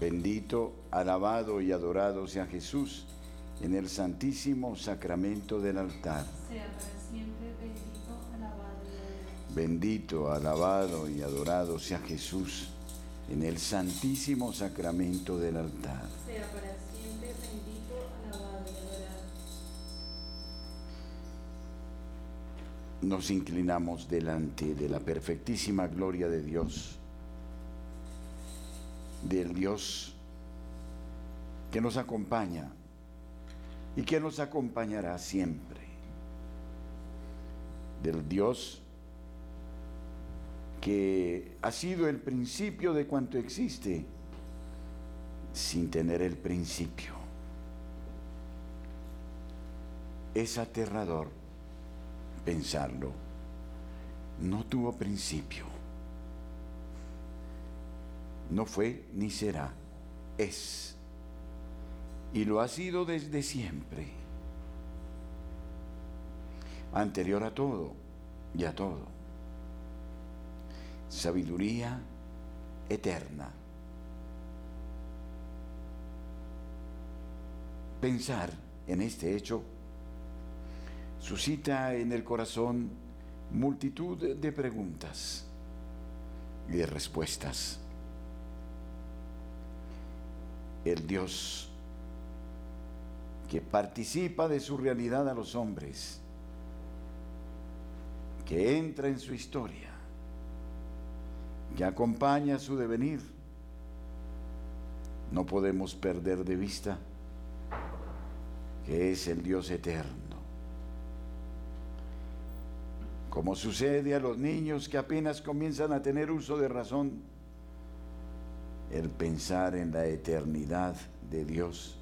Bendito, alabado y adorado sea Jesús en el santísimo sacramento del altar. Sea para siempre bendito, alabado y adorado. Bendito, alabado y adorado sea Jesús en el santísimo sacramento del altar. Sea para siempre bendito, alabado y adorado. Nos inclinamos delante de la perfectísima gloria de Dios, del Dios que nos acompaña y que nos acompañará siempre, del Dios que ha sido el principio de cuanto existe sin tener el principio. Es aterrador pensarlo. No tuvo principio. No fue ni será. Es. Y lo ha sido desde siempre. Anterior a todo y a todo. Sabiduría eterna. Pensar en este hecho suscita en el corazón multitud de preguntas y de respuestas. El Dios que participa de su realidad a los hombres, que entra en su historia, que acompaña su devenir, no podemos perder de vista que es el Dios eterno. Como sucede a los niños que apenas comienzan a tener uso de razón, el pensar en la eternidad de Dios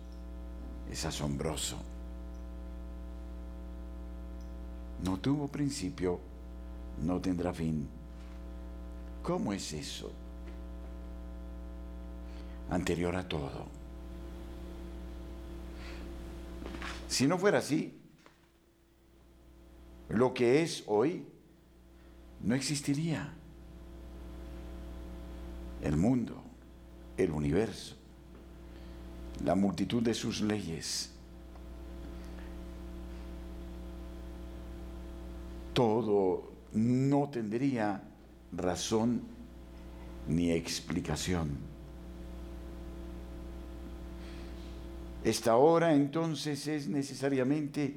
es asombroso. No tuvo principio, no tendrá fin. ¿Cómo es eso? Anterior a todo. Si no fuera así, lo que es hoy no existiría. El mundo, el universo, la multitud de sus leyes, todo no tendría razón ni explicación. Esta hora entonces es necesariamente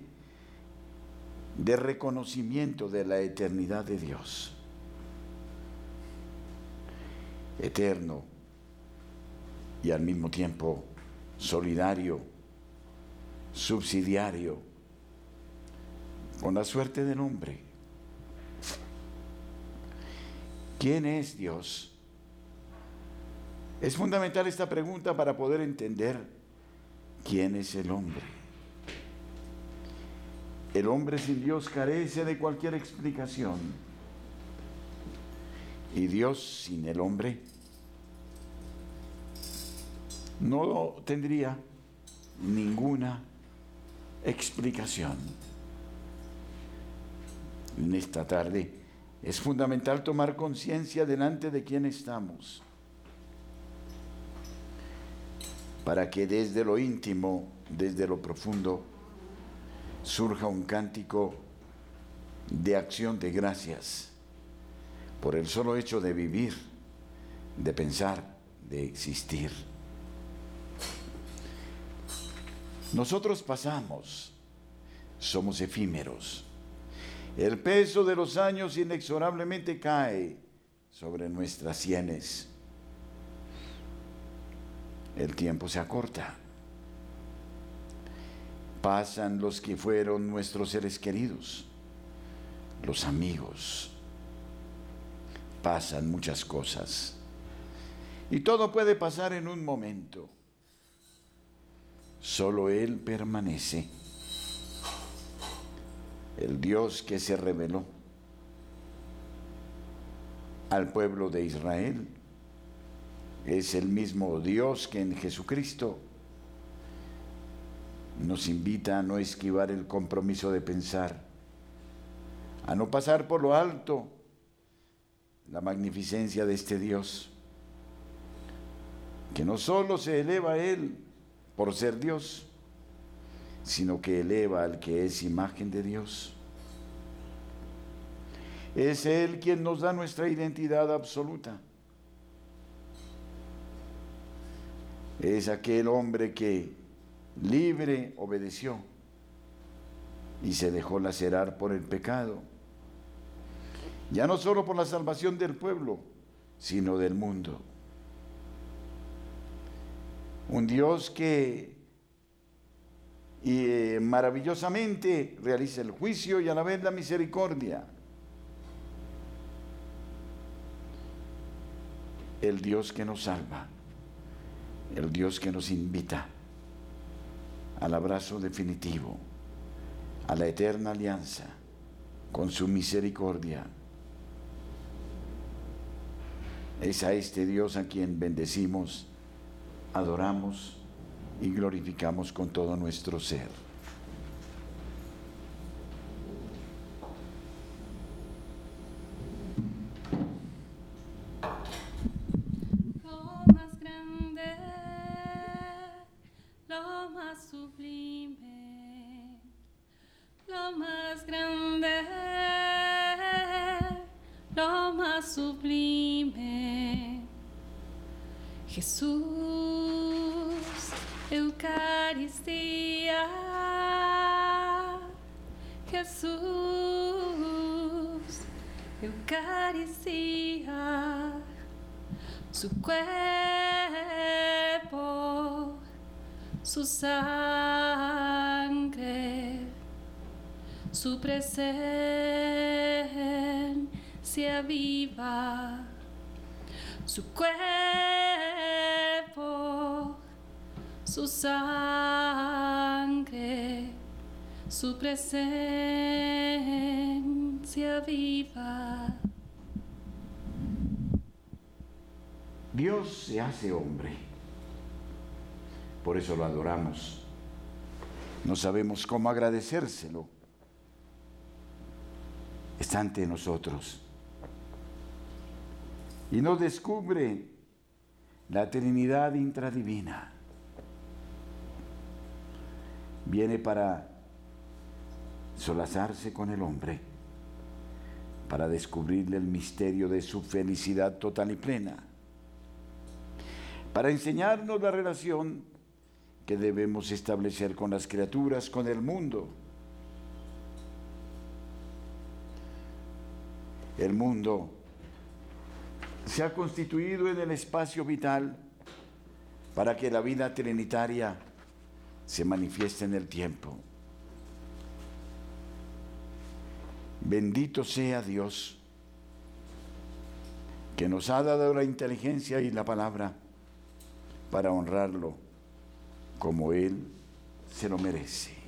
de reconocimiento de la eternidad de Dios. Eterno y al mismo tiempo solidario, subsidiario, con la suerte del hombre. ¿Quién es Dios? Es fundamental esta pregunta para poder entender quién es el hombre. El hombre sin Dios carece de cualquier explicación. Y Dios sin el hombre no tendría ninguna explicación. En esta tarde es fundamental tomar conciencia delante de quién estamos, para que desde lo íntimo, desde lo profundo, surja un cántico de acción de gracias por el solo hecho de vivir, de pensar, de existir. Nosotros pasamos, somos efímeros. El peso de los años inexorablemente cae sobre nuestras sienes. El tiempo se acorta pasan los que fueron nuestros seres queridos, los amigos, pasan muchas cosas. Y todo puede pasar en un momento. Solo Él permanece. El Dios que se reveló al pueblo de Israel es el mismo Dios que en Jesucristo nos invita a no esquivar el compromiso de pensar, a no pasar por lo alto la magnificencia de este Dios que no solo se eleva a Él por ser Dios, sino que eleva al que es imagen de Dios. Es Él quien nos da nuestra identidad absoluta. Es aquel hombre que libre obedeció y se dejó lacerar por el pecado. Ya no solo por la salvación del pueblo, sino del mundo. Un Dios que y, maravillosamente realiza el juicio y a la vez la misericordia. El Dios que nos salva, el Dios que nos invita al abrazo definitivo, a la eterna alianza con su misericordia. Es a este Dios a quien bendecimos, adoramos y glorificamos con todo nuestro ser. Lo más Eucaristía. Jesús, Eucaristía su cuerpo, su sangre, su presencia viva, su cuerpo, su sangre, su presencia viva. Dios se hace hombre. Por eso lo adoramos. No sabemos cómo agradecérselo. Está ante nosotros. Y nos descubre la Trinidad intradivina. Viene para solazarse con el hombre, para descubrirle el misterio de su felicidad total y plena para enseñarnos la relación que debemos establecer con las criaturas, con el mundo. El mundo se ha constituido en el espacio vital para que la vida trinitaria se manifieste en el tiempo. Bendito sea Dios que nos ha dado la inteligencia y la palabra para honrarlo como Él se lo merece.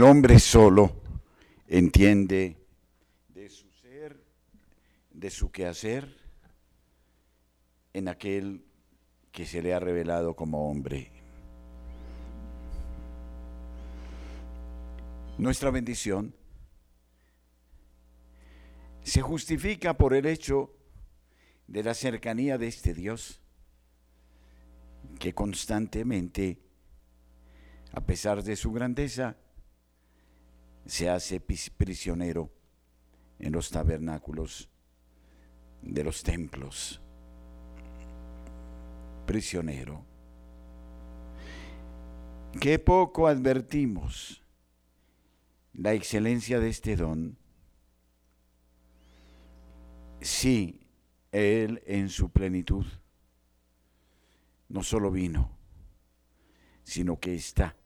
El hombre solo entiende de su ser, de su quehacer, en aquel que se le ha revelado como hombre. Nuestra bendición se justifica por el hecho de la cercanía de este Dios que constantemente, a pesar de su grandeza, se hace prisionero en los tabernáculos de los templos. Prisionero. Qué poco advertimos la excelencia de este don. Sí, Él en su plenitud no solo vino, sino que está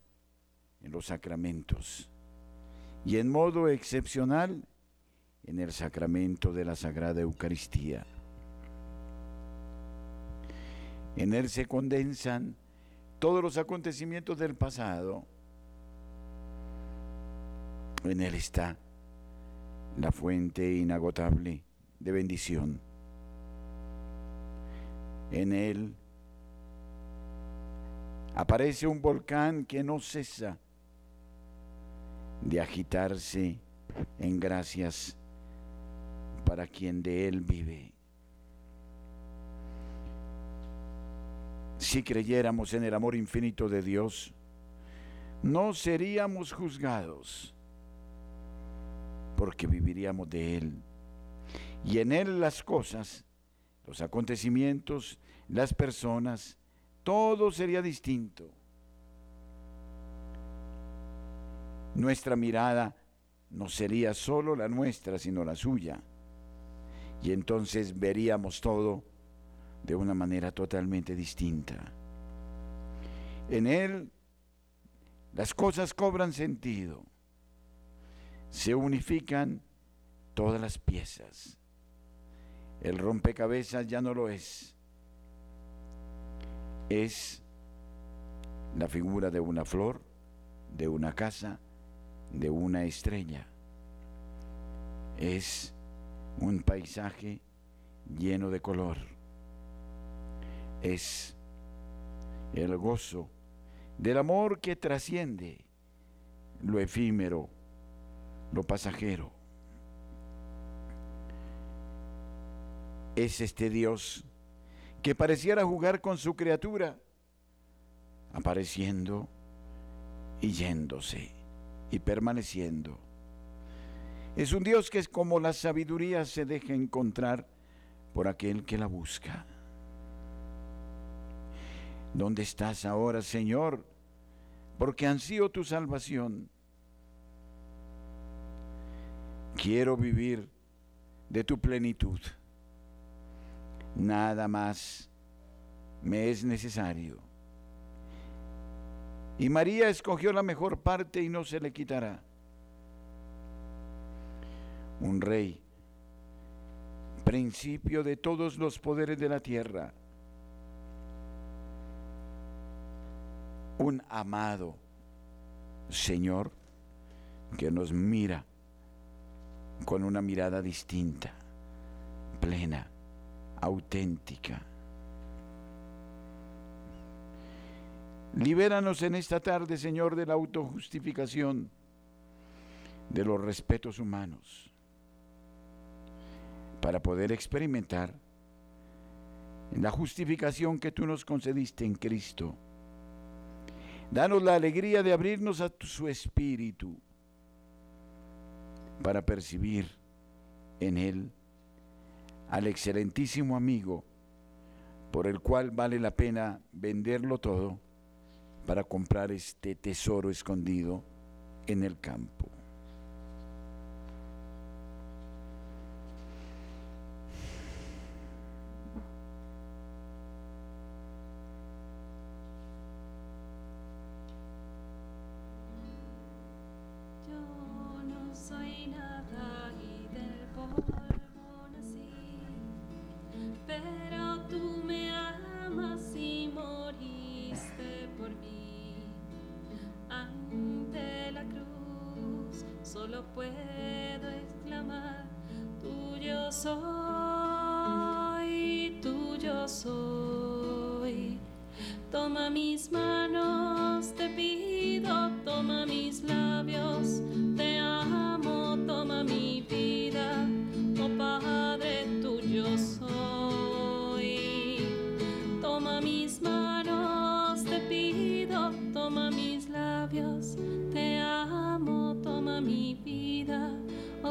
en los sacramentos y en modo excepcional en el sacramento de la Sagrada Eucaristía. En él se condensan todos los acontecimientos del pasado. En él está la fuente inagotable de bendición. En él aparece un volcán que no cesa de agitarse en gracias para quien de él vive. Si creyéramos en el amor infinito de Dios, no seríamos juzgados, porque viviríamos de Él. Y en Él las cosas, los acontecimientos, las personas, todo sería distinto. Nuestra mirada no sería solo la nuestra, sino la suya. Y entonces veríamos todo de una manera totalmente distinta. En Él las cosas cobran sentido, se unifican todas las piezas. El rompecabezas ya no lo es, es la figura de una flor, de una casa, de una estrella. Es un paisaje lleno de color. Es el gozo del amor que trasciende lo efímero, lo pasajero. Es este Dios que pareciera jugar con su criatura, apareciendo y yéndose y permaneciendo. Es un Dios que es como la sabiduría se deja encontrar por aquel que la busca. ¿Dónde estás ahora, Señor? Porque ansío tu salvación. Quiero vivir de tu plenitud nada más me es necesario. Y María escogió la mejor parte y no se le quitará. Un rey, principio de todos los poderes de la tierra. Un amado Señor que nos mira con una mirada distinta, plena auténtica. Libéranos en esta tarde, Señor, de la autojustificación, de los respetos humanos, para poder experimentar la justificación que tú nos concediste en Cristo. Danos la alegría de abrirnos a su espíritu para percibir en Él al excelentísimo amigo por el cual vale la pena venderlo todo para comprar este tesoro escondido en el campo.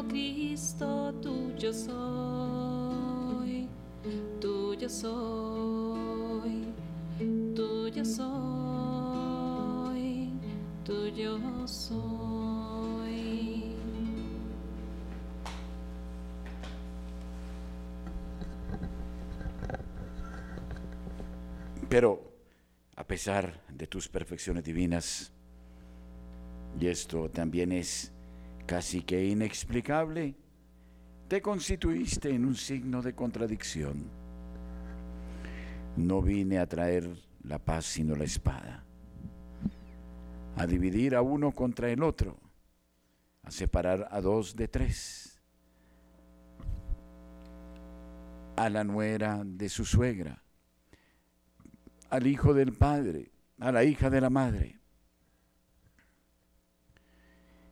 Cristo, tuyo soy, tuyo soy, tuyo soy, tuyo soy. Pero a pesar de tus perfecciones divinas, y esto también es casi que inexplicable, te constituiste en un signo de contradicción. No vine a traer la paz sino la espada, a dividir a uno contra el otro, a separar a dos de tres, a la nuera de su suegra, al hijo del padre, a la hija de la madre.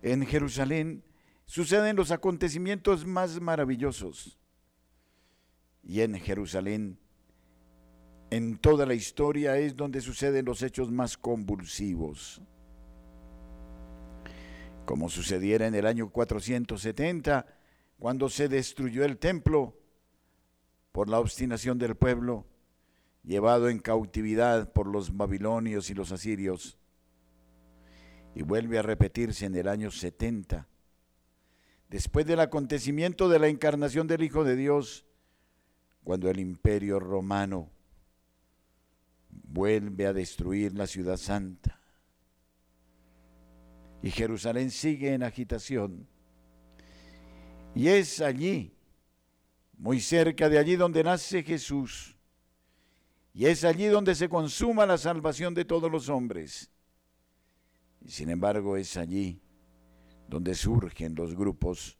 En Jerusalén suceden los acontecimientos más maravillosos. Y en Jerusalén, en toda la historia, es donde suceden los hechos más convulsivos. Como sucediera en el año 470, cuando se destruyó el templo por la obstinación del pueblo, llevado en cautividad por los babilonios y los asirios, y vuelve a repetirse en el año 70, después del acontecimiento de la encarnación del Hijo de Dios, cuando el imperio romano vuelve a destruir la ciudad santa. Y Jerusalén sigue en agitación. Y es allí, muy cerca de allí donde nace Jesús, y es allí donde se consuma la salvación de todos los hombres. Y sin embargo es allí donde surgen los grupos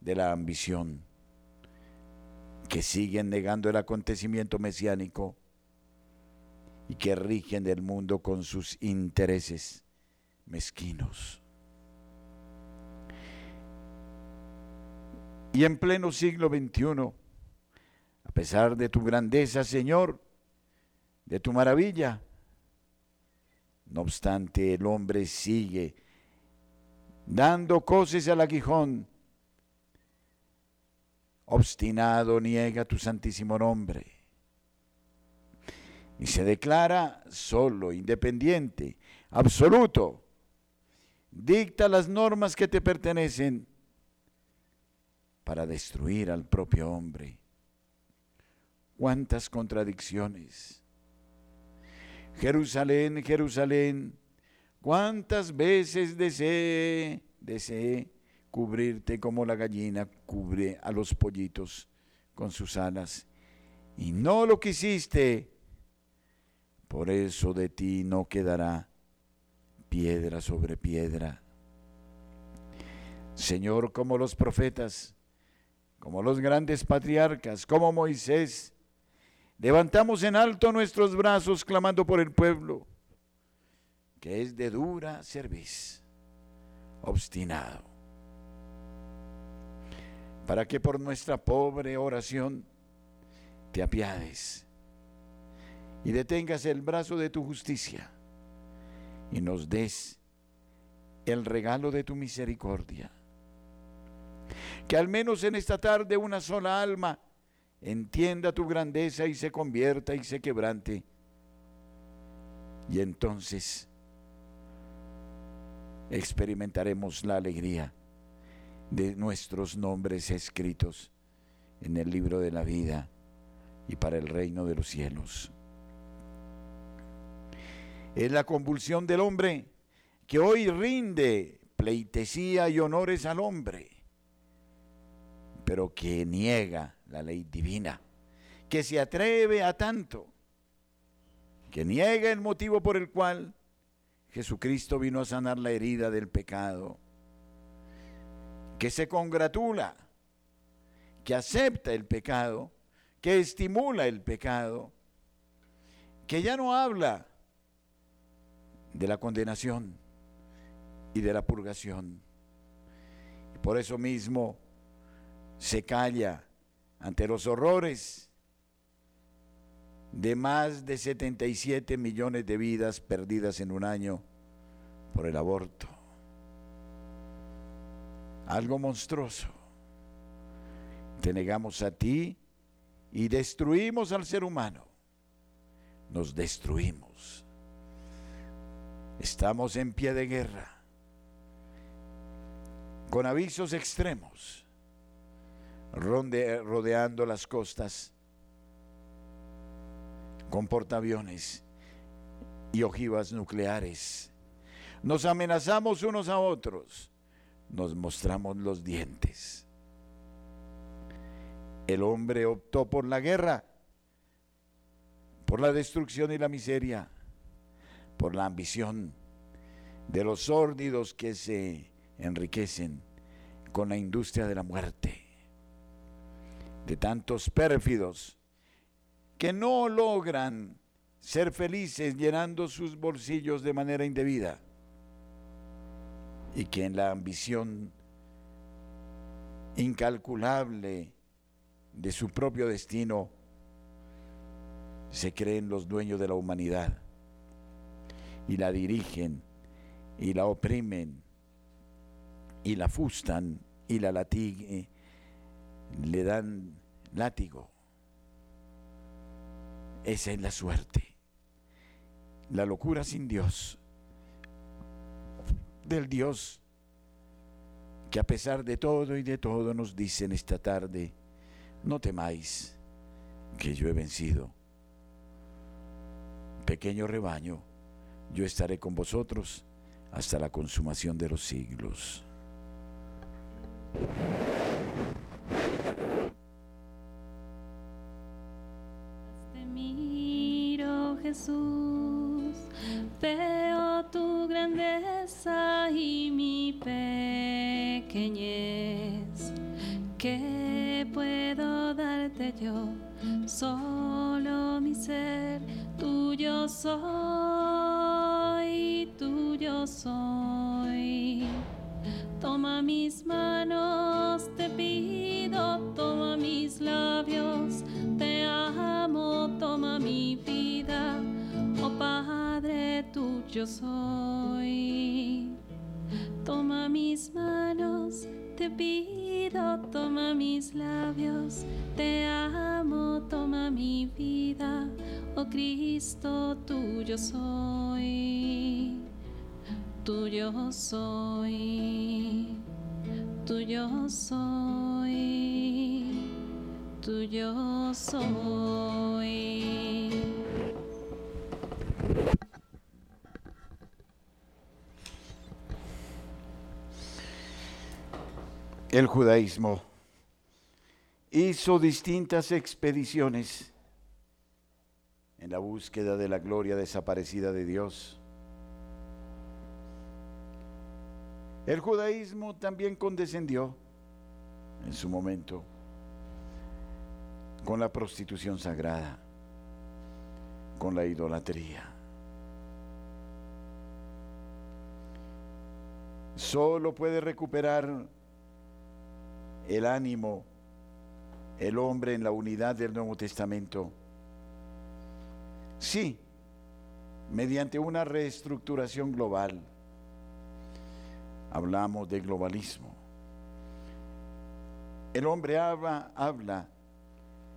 de la ambición que siguen negando el acontecimiento mesiánico y que rigen el mundo con sus intereses mezquinos. Y en pleno siglo XXI, a pesar de tu grandeza, Señor, de tu maravilla. No obstante, el hombre sigue dando coces al aguijón. Obstinado niega tu santísimo nombre. Y se declara solo, independiente, absoluto. Dicta las normas que te pertenecen para destruir al propio hombre. Cuántas contradicciones Jerusalén, Jerusalén, cuántas veces deseé, deseé cubrirte como la gallina cubre a los pollitos con sus alas, y no lo quisiste, por eso de ti no quedará piedra sobre piedra. Señor, como los profetas, como los grandes patriarcas, como Moisés, Levantamos en alto nuestros brazos clamando por el pueblo, que es de dura cerviz, obstinado, para que por nuestra pobre oración te apiades y detengas el brazo de tu justicia y nos des el regalo de tu misericordia. Que al menos en esta tarde una sola alma entienda tu grandeza y se convierta y se quebrante. Y entonces experimentaremos la alegría de nuestros nombres escritos en el libro de la vida y para el reino de los cielos. Es la convulsión del hombre que hoy rinde pleitesía y honores al hombre, pero que niega la ley divina, que se atreve a tanto, que niega el motivo por el cual Jesucristo vino a sanar la herida del pecado, que se congratula, que acepta el pecado, que estimula el pecado, que ya no habla de la condenación y de la purgación. Y por eso mismo se calla ante los horrores de más de 77 millones de vidas perdidas en un año por el aborto. Algo monstruoso. Te negamos a ti y destruimos al ser humano. Nos destruimos. Estamos en pie de guerra, con avisos extremos, rodeando las costas, con portaaviones y ojivas nucleares. Nos amenazamos unos a otros, nos mostramos los dientes. El hombre optó por la guerra, por la destrucción y la miseria por la ambición de los sórdidos que se enriquecen con la industria de la muerte, de tantos pérfidos que no logran ser felices llenando sus bolsillos de manera indebida y que en la ambición incalculable de su propio destino se creen los dueños de la humanidad y la dirigen y la oprimen y la fustan y la latiguen, le dan látigo. Esa es la suerte. La locura sin Dios. Del Dios que a pesar de todo y de todo nos dice en esta tarde, no temáis que yo he vencido. Pequeño rebaño, yo estaré con vosotros hasta la consumación de los siglos. Jesús, veo tu grandeza y mi pequeñez. ¿Qué puedo darte yo? Solo mi ser, tuyo soy, tuyo soy. Toma mis manos, te pido, toma mis labios, te amo, toma mi vida, oh Padre, tuyo soy. Toma mis manos, te pido, toma mis labios, te amo, toma mi vida, oh Cristo, tuyo soy, tuyo soy, tuyo soy, tuyo soy. El judaísmo hizo distintas expediciones en la búsqueda de la gloria desaparecida de Dios. El judaísmo también condescendió en su momento con la prostitución sagrada, con la idolatría. Solo puede recuperar el ánimo, el hombre en la unidad del Nuevo Testamento. Sí, mediante una reestructuración global. Hablamos de globalismo. El hombre habla, habla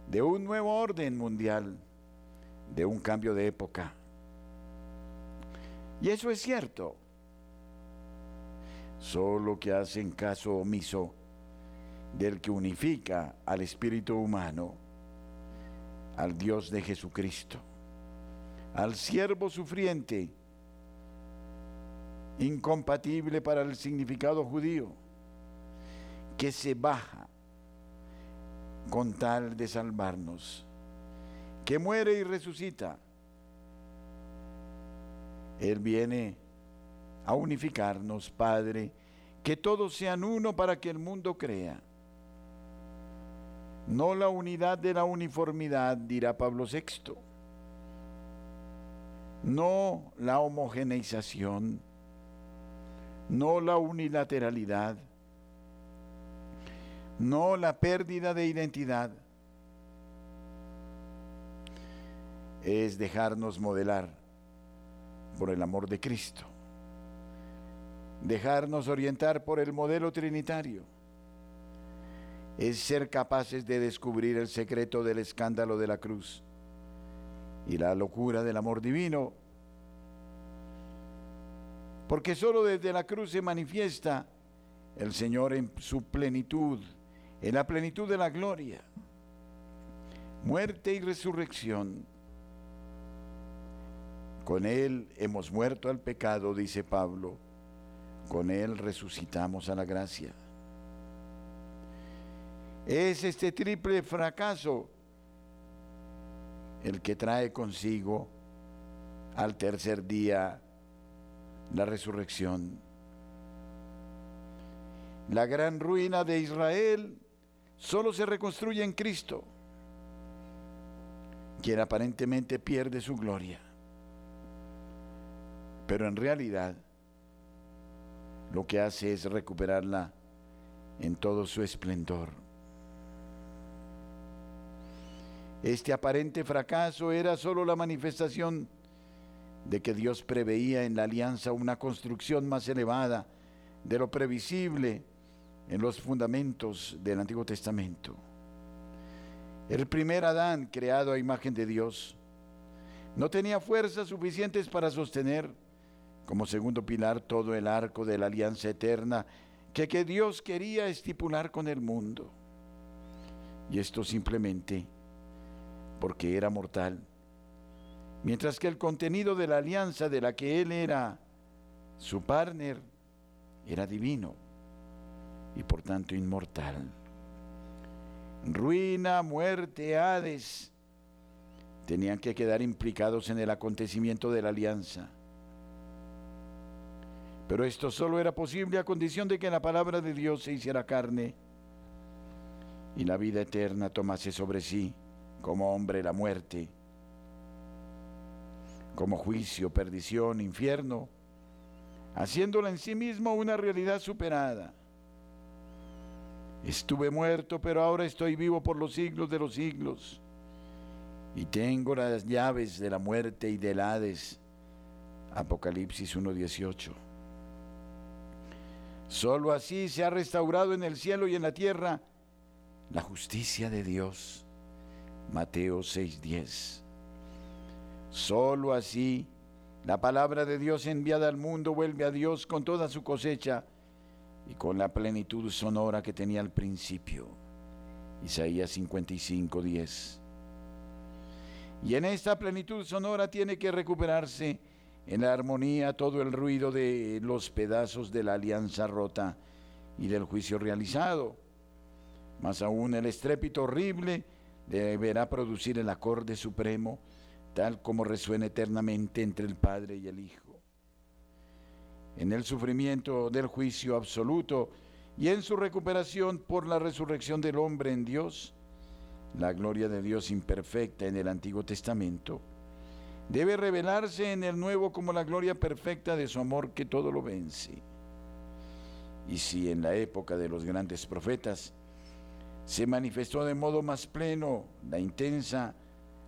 de un nuevo orden mundial, de un cambio de época. Y eso es cierto. Solo que hacen caso omiso del que unifica al espíritu humano, al Dios de Jesucristo, al siervo sufriente, incompatible para el significado judío, que se baja con tal de salvarnos, que muere y resucita. Él viene a unificarnos, Padre, que todos sean uno para que el mundo crea. No la unidad de la uniformidad, dirá Pablo VI. No la homogeneización, no la unilateralidad, no la pérdida de identidad. Es dejarnos modelar por el amor de Cristo, dejarnos orientar por el modelo trinitario es ser capaces de descubrir el secreto del escándalo de la cruz y la locura del amor divino. Porque solo desde la cruz se manifiesta el Señor en su plenitud, en la plenitud de la gloria, muerte y resurrección. Con Él hemos muerto al pecado, dice Pablo, con Él resucitamos a la gracia. Es este triple fracaso el que trae consigo al tercer día la resurrección. La gran ruina de Israel solo se reconstruye en Cristo, quien aparentemente pierde su gloria. Pero en realidad lo que hace es recuperarla en todo su esplendor. Este aparente fracaso era solo la manifestación de que Dios preveía en la alianza una construcción más elevada de lo previsible en los fundamentos del Antiguo Testamento. El primer Adán, creado a imagen de Dios, no tenía fuerzas suficientes para sostener como segundo pilar todo el arco de la alianza eterna que, que Dios quería estipular con el mundo. Y esto simplemente porque era mortal, mientras que el contenido de la alianza de la que él era su partner era divino y por tanto inmortal. Ruina, muerte, Hades tenían que quedar implicados en el acontecimiento de la alianza. Pero esto solo era posible a condición de que la palabra de Dios se hiciera carne y la vida eterna tomase sobre sí como hombre la muerte, como juicio, perdición, infierno, haciéndola en sí mismo una realidad superada. Estuve muerto, pero ahora estoy vivo por los siglos de los siglos. Y tengo las llaves de la muerte y del Hades. Apocalipsis 1.18. Solo así se ha restaurado en el cielo y en la tierra la justicia de Dios. Mateo 6:10. Solo así la palabra de Dios enviada al mundo vuelve a Dios con toda su cosecha y con la plenitud sonora que tenía al principio. Isaías 55:10. Y en esta plenitud sonora tiene que recuperarse en la armonía todo el ruido de los pedazos de la alianza rota y del juicio realizado, más aún el estrépito horrible deberá producir el acorde supremo, tal como resuena eternamente entre el Padre y el Hijo. En el sufrimiento del juicio absoluto y en su recuperación por la resurrección del hombre en Dios, la gloria de Dios imperfecta en el Antiguo Testamento debe revelarse en el Nuevo como la gloria perfecta de su amor que todo lo vence. Y si en la época de los grandes profetas se manifestó de modo más pleno la intensa,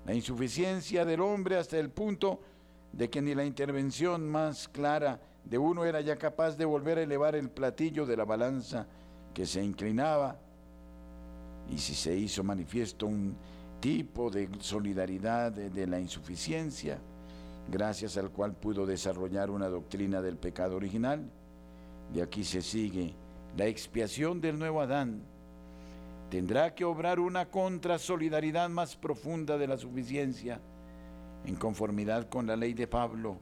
la insuficiencia del hombre hasta el punto de que ni la intervención más clara de uno era ya capaz de volver a elevar el platillo de la balanza que se inclinaba. Y si se hizo manifiesto un tipo de solidaridad de, de la insuficiencia, gracias al cual pudo desarrollar una doctrina del pecado original, de aquí se sigue la expiación del nuevo Adán, tendrá que obrar una contrasolidaridad más profunda de la suficiencia, en conformidad con la ley de Pablo,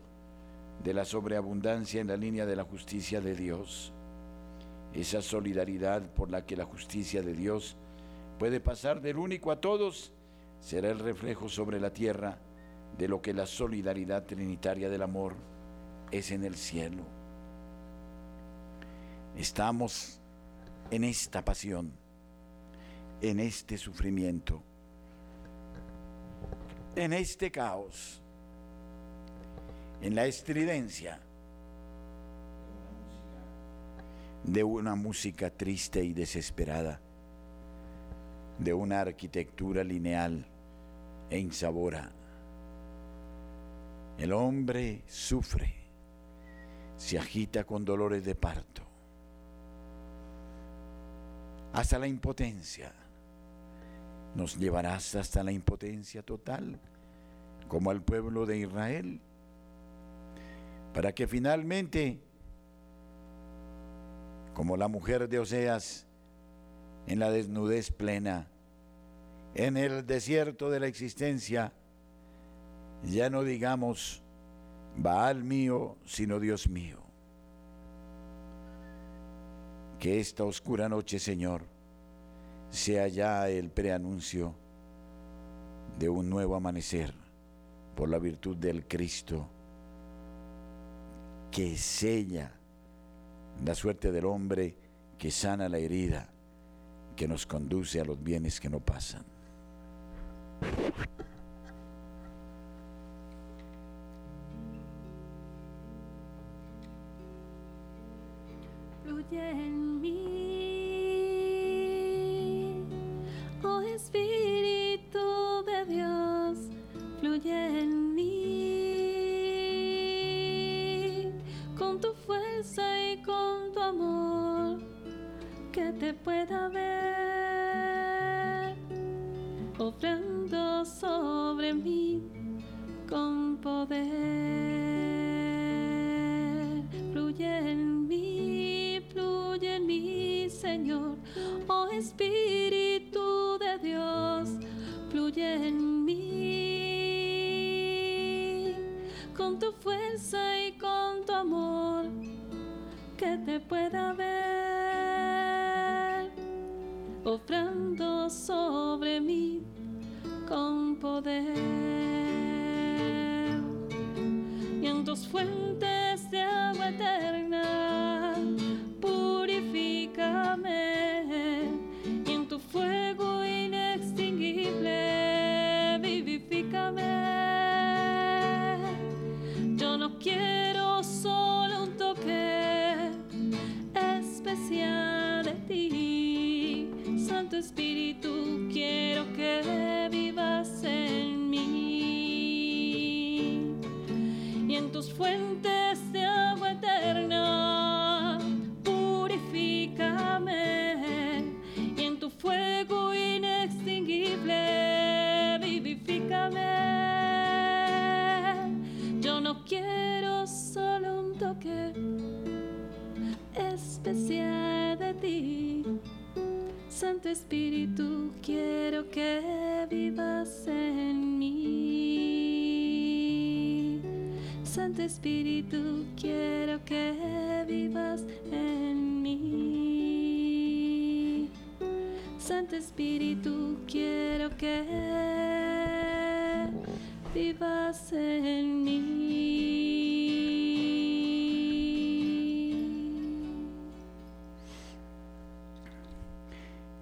de la sobreabundancia en la línea de la justicia de Dios. Esa solidaridad por la que la justicia de Dios puede pasar del único a todos será el reflejo sobre la tierra de lo que la solidaridad trinitaria del amor es en el cielo. Estamos en esta pasión, en este sufrimiento, en este caos, en la estridencia de una música triste y desesperada, de una arquitectura lineal e insabora. El hombre sufre, se agita con dolores de parto, hasta la impotencia. Nos llevarás hasta la impotencia total, como al pueblo de Israel, para que finalmente, como la mujer de Oseas, en la desnudez plena, en el desierto de la existencia, ya no digamos Baal mío, sino Dios mío. Que esta oscura noche, Señor, sea ya el preanuncio de un nuevo amanecer por la virtud del Cristo que sella la suerte del hombre, que sana la herida, que nos conduce a los bienes que no pasan. Fluye en mí, De Dios, fluye en mí, con tu fuerza y con tu amor, que te pueda ver, obrando sobre mí con poder. Fluye en mí, fluye en mí, Señor, oh Espíritu en mí, con tu fuerza y con tu amor, que te pueda ver, obrando sobre mí con poder. Y en tus fuentes de agua eterna, fuentes de agua eterna, purifícame y en tu fuego inextinguible, vivifícame. Yo no quiero solo un toque especial de ti. Santo Espíritu, quiero que vivas en mí. Santo Espíritu, quiero que vivas en mí. Santo Espíritu, quiero que vivas en mí.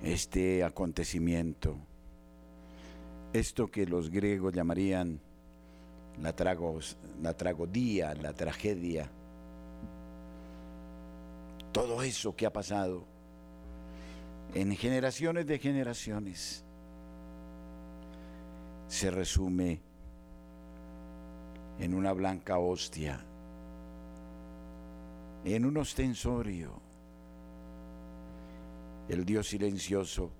Este acontecimiento, esto que los griegos llamarían la, tragos, la tragodía, la tragedia, todo eso que ha pasado en generaciones de generaciones, se resume en una blanca hostia, en un ostensorio. El Dios silencioso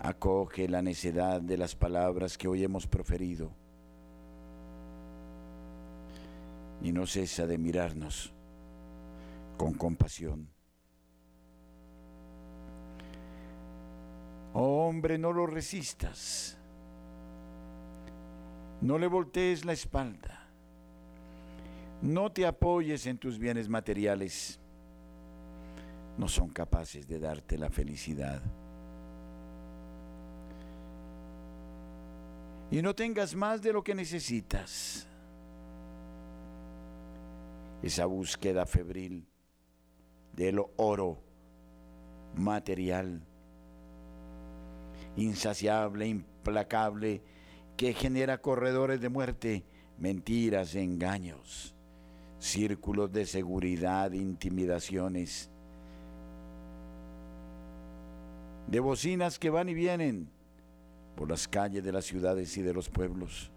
acoge la necedad de las palabras que hoy hemos proferido y no cesa de mirarnos con compasión. Oh hombre, no lo resistas. No le voltees la espalda. No te apoyes en tus bienes materiales. No son capaces de darte la felicidad. Y no tengas más de lo que necesitas. Esa búsqueda febril del oro material, insaciable, implacable, que genera corredores de muerte, mentiras, engaños, círculos de seguridad, intimidaciones, de bocinas que van y vienen por las calles de las ciudades y de los pueblos.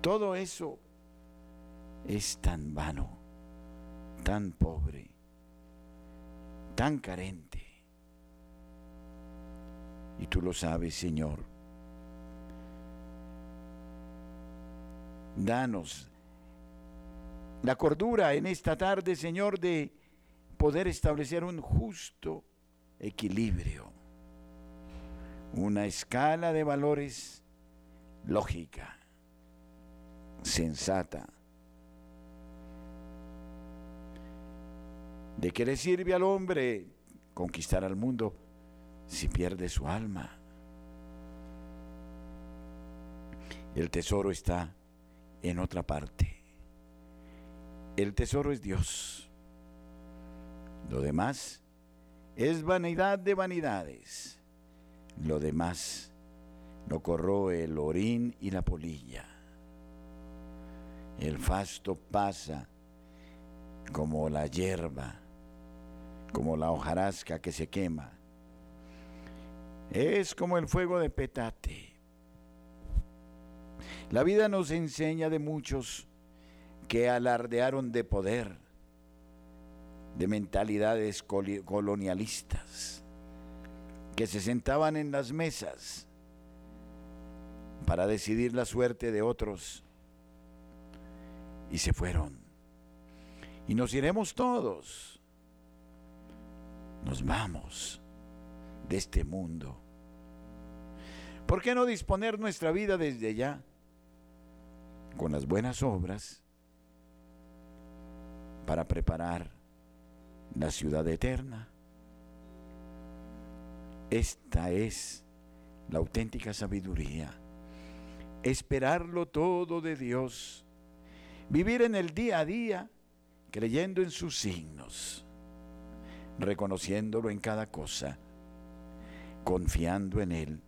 Todo eso es tan vano, tan pobre, tan carente. Y tú lo sabes, Señor. Danos la cordura en esta tarde, Señor, de poder establecer un justo equilibrio, una escala de valores lógica, sensata. ¿De qué le sirve al hombre conquistar al mundo si pierde su alma? El tesoro está en otra parte. El tesoro es Dios. Lo demás es vanidad de vanidades. Lo demás lo corroe el orín y la polilla. El fasto pasa como la hierba, como la hojarasca que se quema. Es como el fuego de petate. La vida nos enseña de muchos que alardearon de poder, de mentalidades colonialistas, que se sentaban en las mesas para decidir la suerte de otros y se fueron. Y nos iremos todos. Nos vamos de este mundo. ¿Por qué no disponer nuestra vida desde ya con las buenas obras para preparar la ciudad eterna. Esta es la auténtica sabiduría. Esperarlo todo de Dios. Vivir en el día a día creyendo en sus signos, reconociéndolo en cada cosa, confiando en Él,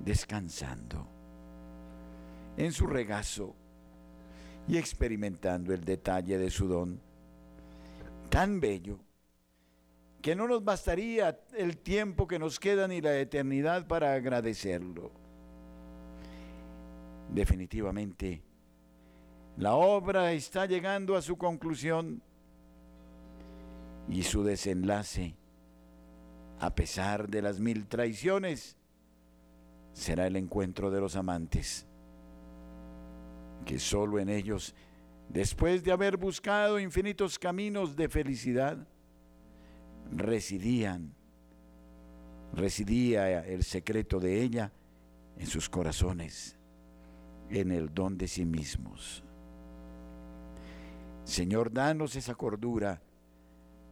descansando en su regazo y experimentando el detalle de su don tan bello que no nos bastaría el tiempo que nos queda ni la eternidad para agradecerlo. Definitivamente, la obra está llegando a su conclusión y su desenlace, a pesar de las mil traiciones, será el encuentro de los amantes que solo en ellos, después de haber buscado infinitos caminos de felicidad, residían, residía el secreto de ella en sus corazones, en el don de sí mismos. Señor, danos esa cordura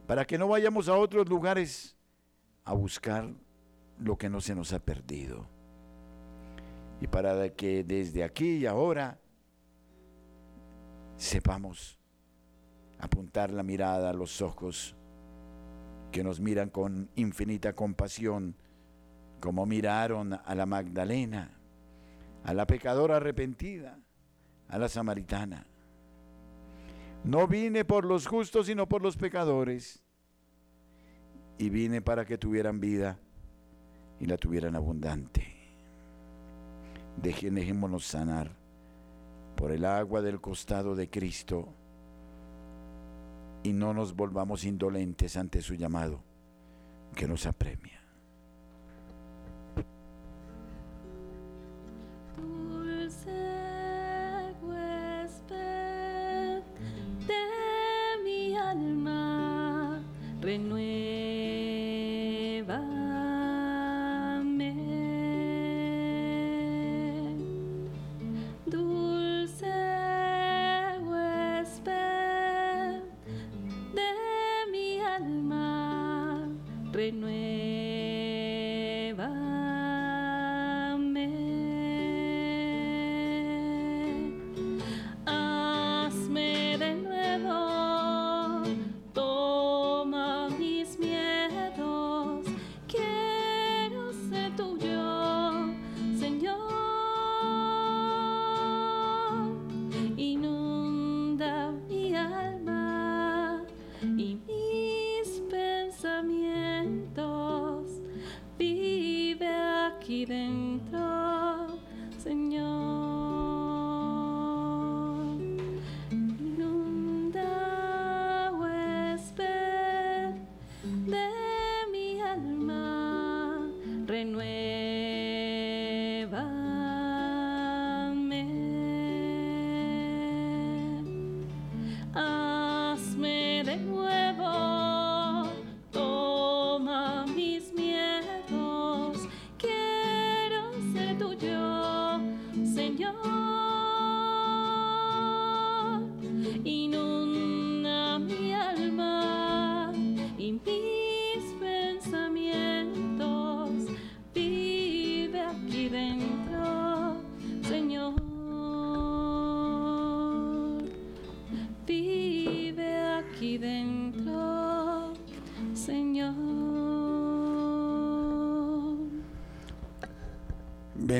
para que no vayamos a otros lugares a buscar lo que no se nos ha perdido. Y para que desde aquí y ahora sepamos apuntar la mirada a los ojos que nos miran con infinita compasión, como miraron a la Magdalena, a la pecadora arrepentida, a la samaritana. No vine por los justos, sino por los pecadores. Y vine para que tuvieran vida y la tuvieran abundante. Dejémonos sanar por el agua del costado de Cristo y no nos volvamos indolentes ante su llamado que nos apremia. Alma,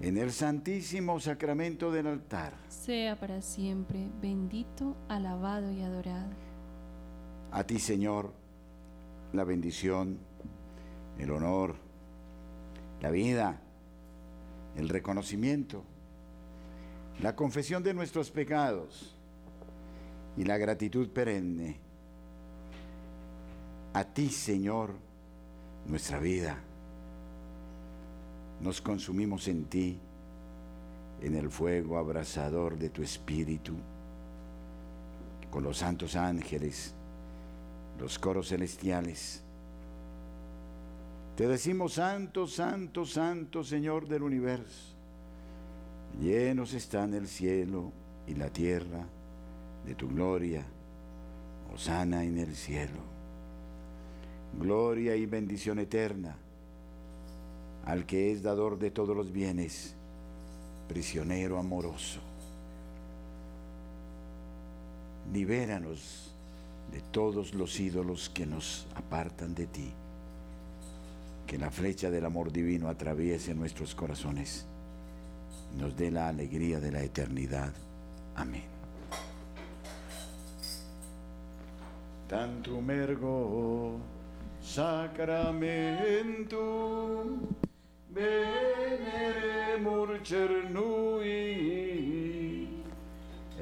en el santísimo sacramento del altar. Sea para siempre bendito, alabado y adorado. A ti, Señor, la bendición, el honor, la vida, el reconocimiento, la confesión de nuestros pecados y la gratitud perenne. A ti, Señor, nuestra vida. Nos consumimos en ti, en el fuego abrasador de tu espíritu, con los santos ángeles, los coros celestiales. Te decimos, Santo, Santo, Santo, Señor del universo. Llenos están el cielo y la tierra de tu gloria. Osana en el cielo. Gloria y bendición eterna al que es dador de todos los bienes, prisionero amoroso. Libéranos de todos los ídolos que nos apartan de ti. Que la flecha del amor divino atraviese nuestros corazones, nos dé la alegría de la eternidad. Amén. Tantum ergo sacramentum Venere murcernui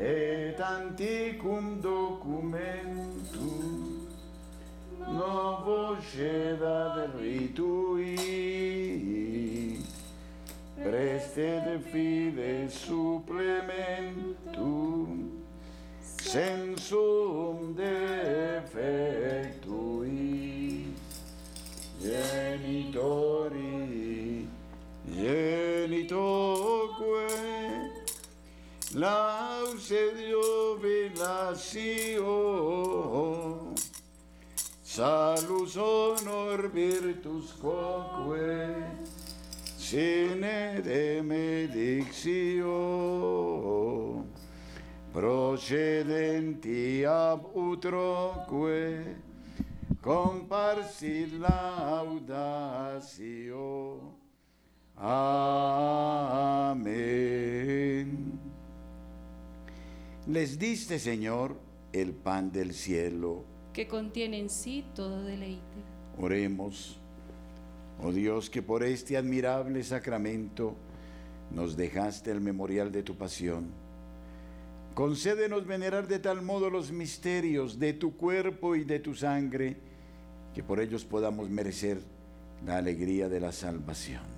et anticum documentum novo sceda verritui prestet fide supplementum sensum defect genitoque lausedio velatio salus honor virtus quoque sine demedictio procedenti ab utroque comparsi laudatio. Amén. Les diste, Señor, el pan del cielo. Que contiene en sí todo deleite. Oremos. Oh Dios, que por este admirable sacramento nos dejaste el memorial de tu pasión. Concédenos venerar de tal modo los misterios de tu cuerpo y de tu sangre, que por ellos podamos merecer la alegría de la salvación.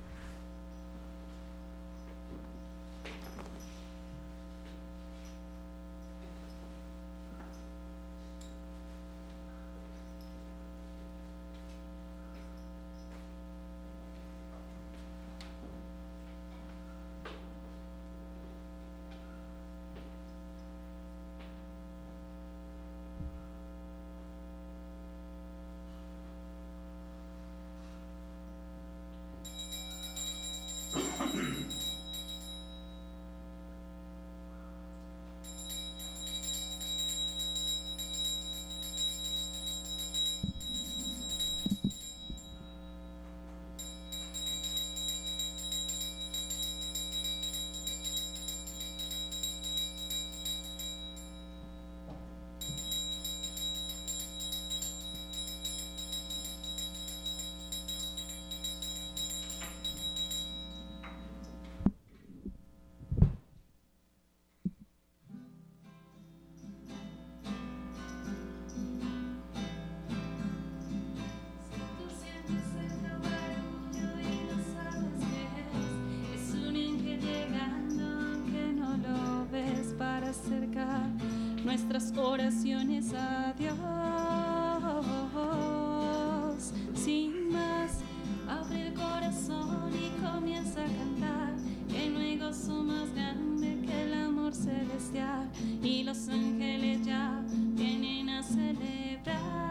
nuestras oraciones a Dios. Sin más, abre el corazón y comienza a cantar, que no hay gozo más grande que el amor celestial, y los ángeles ya vienen a celebrar.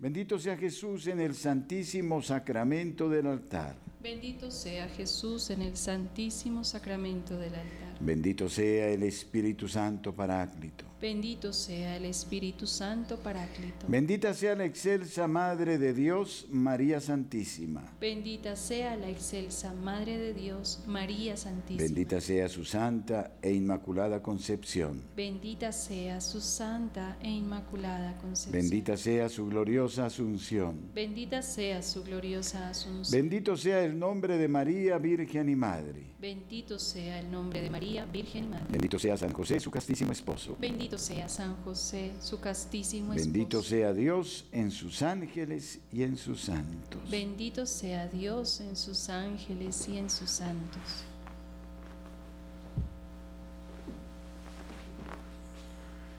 Bendito sea Jesús en el santísimo sacramento del altar. Bendito sea Jesús en el santísimo sacramento del altar. Bendito sea el Espíritu Santo Paráclito. Bendito sea el Espíritu Santo Paráclito. Bendita sea la excelsa Madre de Dios, María Santísima. Bendita sea la excelsa Madre de Dios, María Santísima. Bendita sea su santa e inmaculada concepción. Bendita sea su santa e inmaculada concepción. Bendita sea su gloriosa asunción. Bendita sea su gloriosa asunción. Bendito sea el nombre de María, Virgen y Madre. Bendito sea el nombre de María, Virgen Madre. Bendito sea San José, su castísimo esposo. Bendito sea San José, su castísimo esposo. Bendito sea Dios en sus ángeles y en sus santos. Bendito sea Dios en sus ángeles y en sus santos.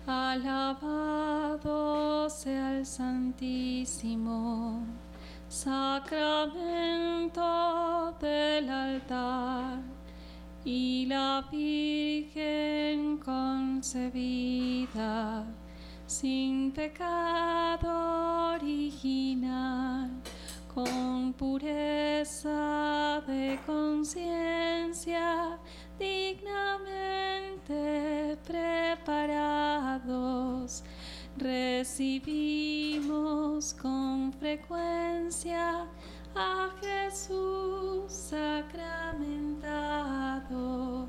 Alabado sea el Santísimo Sacramento del altar y la Virgen concebida sin pecado original, con pureza de conciencia, dignamente preparados, recibimos con frecuencia a Jesús sacramentado.